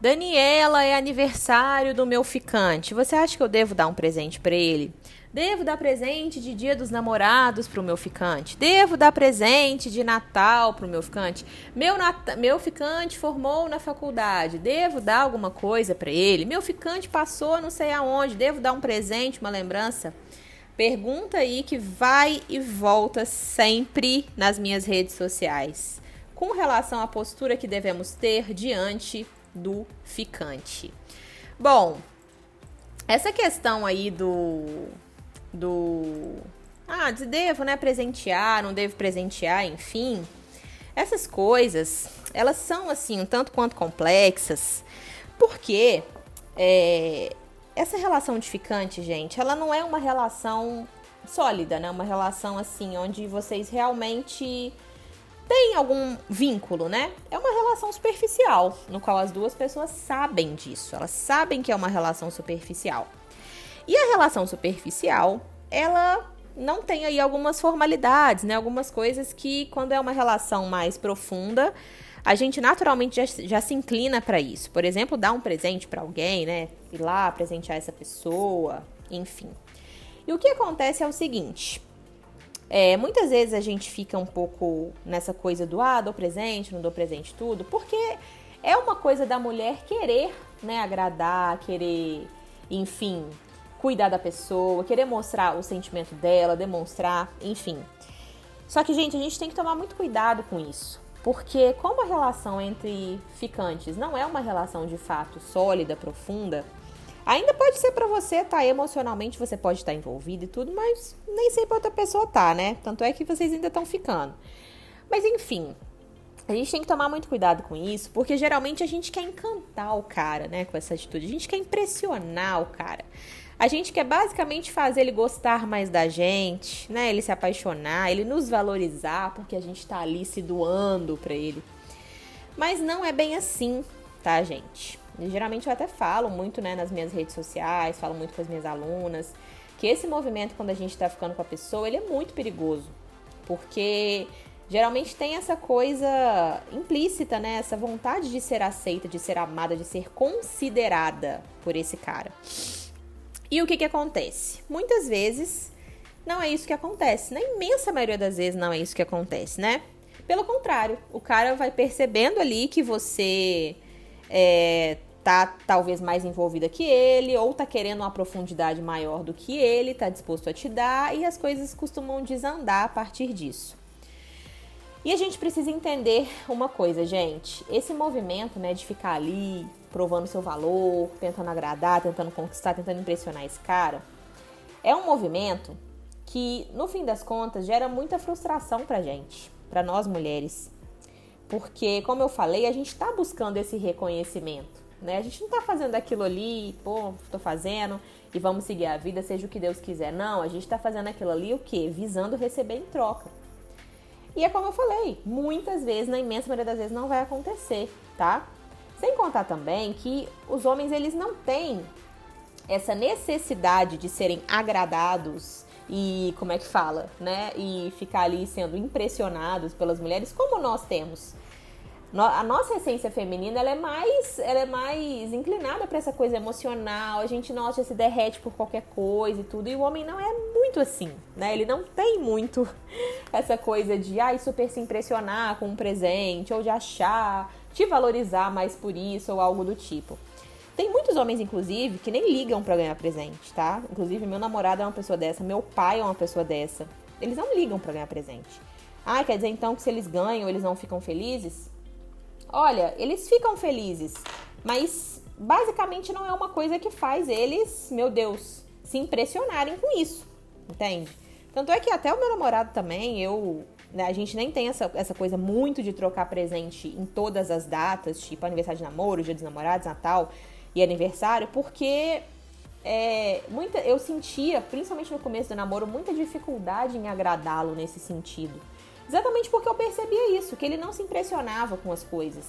Daniela, é aniversário do meu ficante. Você acha que eu devo dar um presente para ele? Devo dar presente de Dia dos Namorados pro meu ficante. Devo dar presente de Natal pro meu ficante. Meu, nat meu ficante formou na faculdade. Devo dar alguma coisa para ele. Meu ficante passou não sei aonde. Devo dar um presente, uma lembrança? Pergunta aí que vai e volta sempre nas minhas redes sociais. Com relação à postura que devemos ter diante do ficante. Bom, essa questão aí do do ah, devo, né, presentear, não devo presentear, enfim. Essas coisas, elas são assim um tanto quanto complexas, porque é, essa relação de ficante, gente, ela não é uma relação sólida, né? Uma relação assim onde vocês realmente tem algum vínculo, né? É uma relação superficial, no qual as duas pessoas sabem disso. Elas sabem que é uma relação superficial. E a relação superficial, ela não tem aí algumas formalidades, né? Algumas coisas que, quando é uma relação mais profunda, a gente naturalmente já, já se inclina para isso. Por exemplo, dar um presente para alguém, né? Ir lá presentear essa pessoa, enfim. E o que acontece é o seguinte: é, muitas vezes a gente fica um pouco nessa coisa do ah, dou presente, não dou presente, tudo, porque é uma coisa da mulher querer, né, agradar, querer, enfim, cuidar da pessoa, querer mostrar o sentimento dela, demonstrar, enfim. Só que, gente, a gente tem que tomar muito cuidado com isso. Porque como a relação entre ficantes não é uma relação de fato sólida, profunda, Ainda pode ser para você, tá? Emocionalmente você pode estar envolvido e tudo, mas nem sempre outra pessoa tá, né? Tanto é que vocês ainda estão ficando. Mas enfim, a gente tem que tomar muito cuidado com isso, porque geralmente a gente quer encantar o cara, né, com essa atitude. A gente quer impressionar o cara. A gente quer basicamente fazer ele gostar mais da gente, né? Ele se apaixonar, ele nos valorizar, porque a gente tá ali se doando para ele. Mas não é bem assim, tá, gente? E, geralmente eu até falo muito né, nas minhas redes sociais, falo muito com as minhas alunas, que esse movimento, quando a gente está ficando com a pessoa, ele é muito perigoso. Porque geralmente tem essa coisa implícita, né? Essa vontade de ser aceita, de ser amada, de ser considerada por esse cara. E o que, que acontece? Muitas vezes não é isso que acontece. Na imensa maioria das vezes não é isso que acontece, né? Pelo contrário, o cara vai percebendo ali que você é, tá talvez mais envolvida que ele, ou tá querendo uma profundidade maior do que ele, tá disposto a te dar, e as coisas costumam desandar a partir disso. E a gente precisa entender uma coisa, gente. Esse movimento, né, de ficar ali provando seu valor, tentando agradar, tentando conquistar, tentando impressionar esse cara, é um movimento que, no fim das contas, gera muita frustração pra gente, pra nós mulheres. Porque, como eu falei, a gente tá buscando esse reconhecimento. Né? A gente não tá fazendo aquilo ali, pô, tô fazendo e vamos seguir a vida, seja o que Deus quiser. Não, a gente tá fazendo aquilo ali o quê? Visando receber em troca. E é como eu falei, muitas vezes, na imensa maioria das vezes, não vai acontecer, tá? Sem contar também que os homens, eles não têm essa necessidade de serem agradados e, como é que fala, né? E ficar ali sendo impressionados pelas mulheres, como nós temos. A nossa essência feminina ela é mais ela é mais inclinada para essa coisa emocional. A gente nossa se derrete por qualquer coisa e tudo. E o homem não é muito assim né? Ele não tem muito essa coisa de ai super se impressionar com um presente ou de achar te valorizar mais por isso ou algo do tipo tem muitos homens inclusive que nem ligam para ganhar presente tá inclusive meu namorado é uma pessoa dessa meu pai é uma pessoa dessa eles não ligam para ganhar presente ah quer dizer então que se eles ganham eles não ficam felizes Olha, eles ficam felizes, mas basicamente não é uma coisa que faz eles, meu Deus, se impressionarem com isso, entende? Tanto é que até o meu namorado também, eu. Né, a gente nem tem essa, essa coisa muito de trocar presente em todas as datas, tipo aniversário de namoro, dia dos namorados, Natal e aniversário, porque é, muita, eu sentia, principalmente no começo do namoro, muita dificuldade em agradá-lo nesse sentido. Exatamente porque eu percebia isso, que ele não se impressionava com as coisas.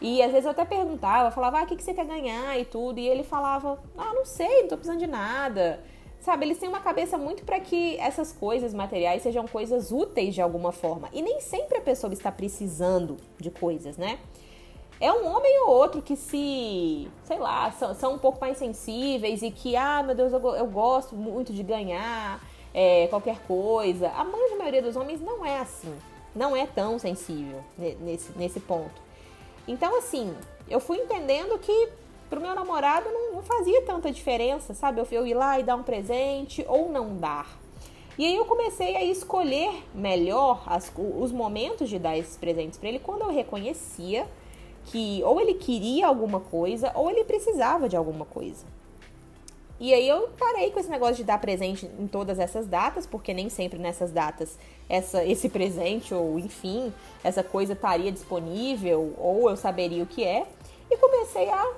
E às vezes eu até perguntava, falava, ah, o que, que você quer ganhar e tudo. E ele falava, ah, não sei, não tô precisando de nada. Sabe, eles têm uma cabeça muito para que essas coisas materiais sejam coisas úteis de alguma forma. E nem sempre a pessoa está precisando de coisas, né? É um homem ou outro que se, sei lá, são, são um pouco mais sensíveis e que, ah, meu Deus, eu, eu gosto muito de ganhar é, qualquer coisa. A grande maioria dos homens não é assim. Não é tão sensível nesse, nesse ponto. Então, assim, eu fui entendendo que pro meu namorado não, não fazia tanta diferença, sabe? Eu, eu ir lá e dar um presente ou não dar. E aí eu comecei a escolher melhor as, os momentos de dar esses presentes para ele quando eu reconhecia que ou ele queria alguma coisa ou ele precisava de alguma coisa. E aí eu parei com esse negócio de dar presente em todas essas datas, porque nem sempre nessas datas essa, esse presente ou enfim, essa coisa estaria disponível ou eu saberia o que é. E comecei a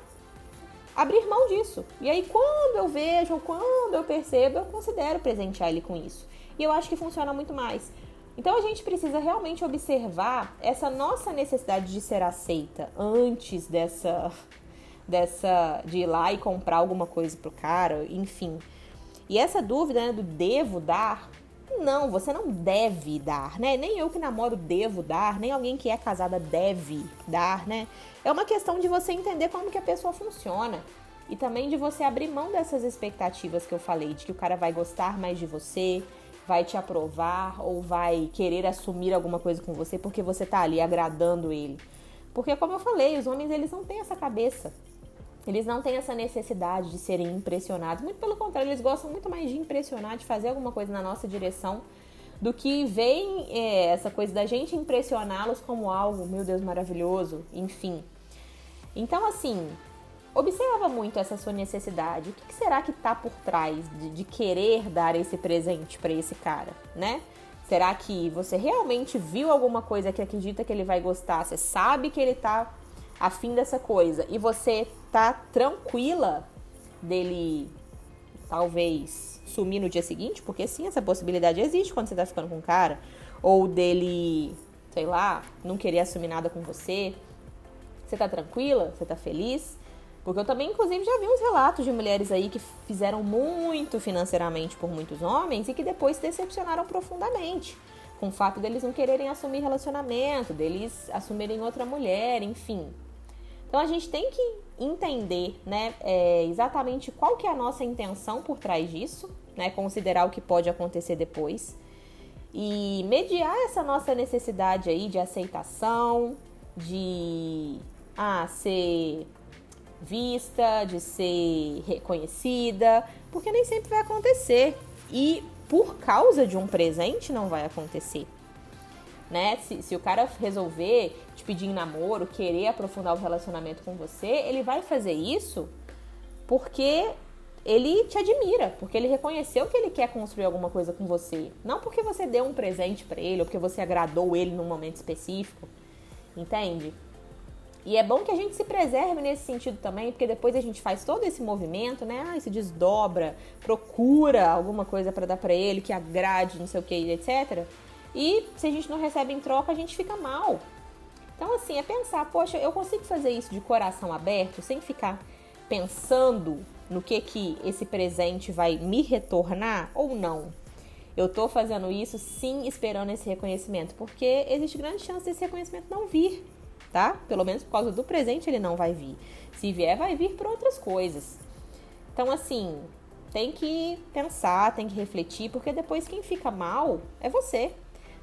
abrir mão disso. E aí quando eu vejo, quando eu percebo, eu considero presentear ele com isso. E eu acho que funciona muito mais. Então a gente precisa realmente observar essa nossa necessidade de ser aceita antes dessa dessa de ir lá e comprar alguma coisa pro cara, enfim. E essa dúvida né, do devo dar, não, você não deve dar, né? Nem eu que namoro devo dar, nem alguém que é casada deve dar, né? É uma questão de você entender como que a pessoa funciona. E também de você abrir mão dessas expectativas que eu falei, de que o cara vai gostar mais de você, vai te aprovar ou vai querer assumir alguma coisa com você porque você tá ali agradando ele. Porque como eu falei, os homens eles não têm essa cabeça. Eles não têm essa necessidade de serem impressionados. Muito pelo contrário, eles gostam muito mais de impressionar, de fazer alguma coisa na nossa direção, do que veem é, essa coisa da gente impressioná-los como algo, meu Deus, maravilhoso, enfim. Então, assim, observa muito essa sua necessidade. O que, será que está por trás de, de, querer dar esse presente para esse cara, né? Será que você realmente viu alguma coisa que acredita que ele vai gostar? Você sabe que ele tá afim dessa coisa e você tá tranquila dele talvez sumir no dia seguinte? Porque sim, essa possibilidade existe quando você tá ficando com o cara. Ou dele, sei lá, não querer assumir nada com você. Você tá tranquila? Você tá feliz? Porque eu também, inclusive, já vi uns relatos de mulheres aí que fizeram muito financeiramente por muitos homens e que depois se decepcionaram profundamente com o fato deles não quererem assumir relacionamento, deles assumirem outra mulher, enfim. Então a gente tem que entender, né, é, exatamente qual que é a nossa intenção por trás disso, né, considerar o que pode acontecer depois e mediar essa nossa necessidade aí de aceitação, de ah, ser vista, de ser reconhecida, porque nem sempre vai acontecer. E por causa de um presente não vai acontecer. Né? Se, se o cara resolver te pedir em namoro, querer aprofundar o relacionamento com você, ele vai fazer isso porque ele te admira, porque ele reconheceu que ele quer construir alguma coisa com você. Não porque você deu um presente para ele ou porque você agradou ele num momento específico. Entende? E é bom que a gente se preserve nesse sentido também, porque depois a gente faz todo esse movimento, né? Ah, se desdobra, procura alguma coisa para dar para ele que agrade, não sei o que, etc. E se a gente não recebe em troca, a gente fica mal. Então, assim, é pensar, poxa, eu consigo fazer isso de coração aberto, sem ficar pensando no que que esse presente vai me retornar ou não. Eu tô fazendo isso sim esperando esse reconhecimento, porque existe grande chance desse reconhecimento não vir tá? Pelo menos por causa do presente ele não vai vir. Se vier, vai vir por outras coisas. Então, assim, tem que pensar, tem que refletir, porque depois quem fica mal é você.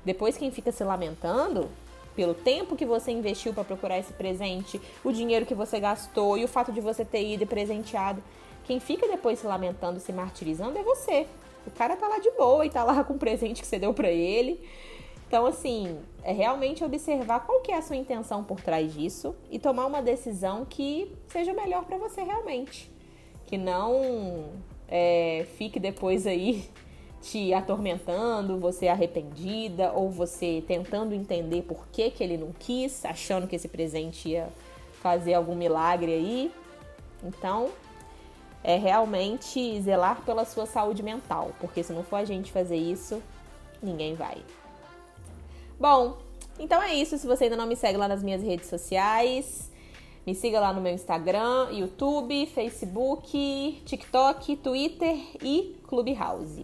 Depois quem fica se lamentando pelo tempo que você investiu para procurar esse presente, o dinheiro que você gastou e o fato de você ter ido e presenteado. Quem fica depois se lamentando, se martirizando é você. O cara tá lá de boa e tá lá com o presente que você deu para ele. Então, assim, é realmente observar qual que é a sua intenção por trás disso e tomar uma decisão que seja melhor para você realmente. Que não é, fique depois aí te atormentando, você arrependida ou você tentando entender por que, que ele não quis, achando que esse presente ia fazer algum milagre aí. Então, é realmente zelar pela sua saúde mental, porque se não for a gente fazer isso, ninguém vai. Bom, então é isso. Se você ainda não me segue lá nas minhas redes sociais, Me siga lá no meu Instagram, YouTube, Facebook, TikTok, Twitter e Clubhouse.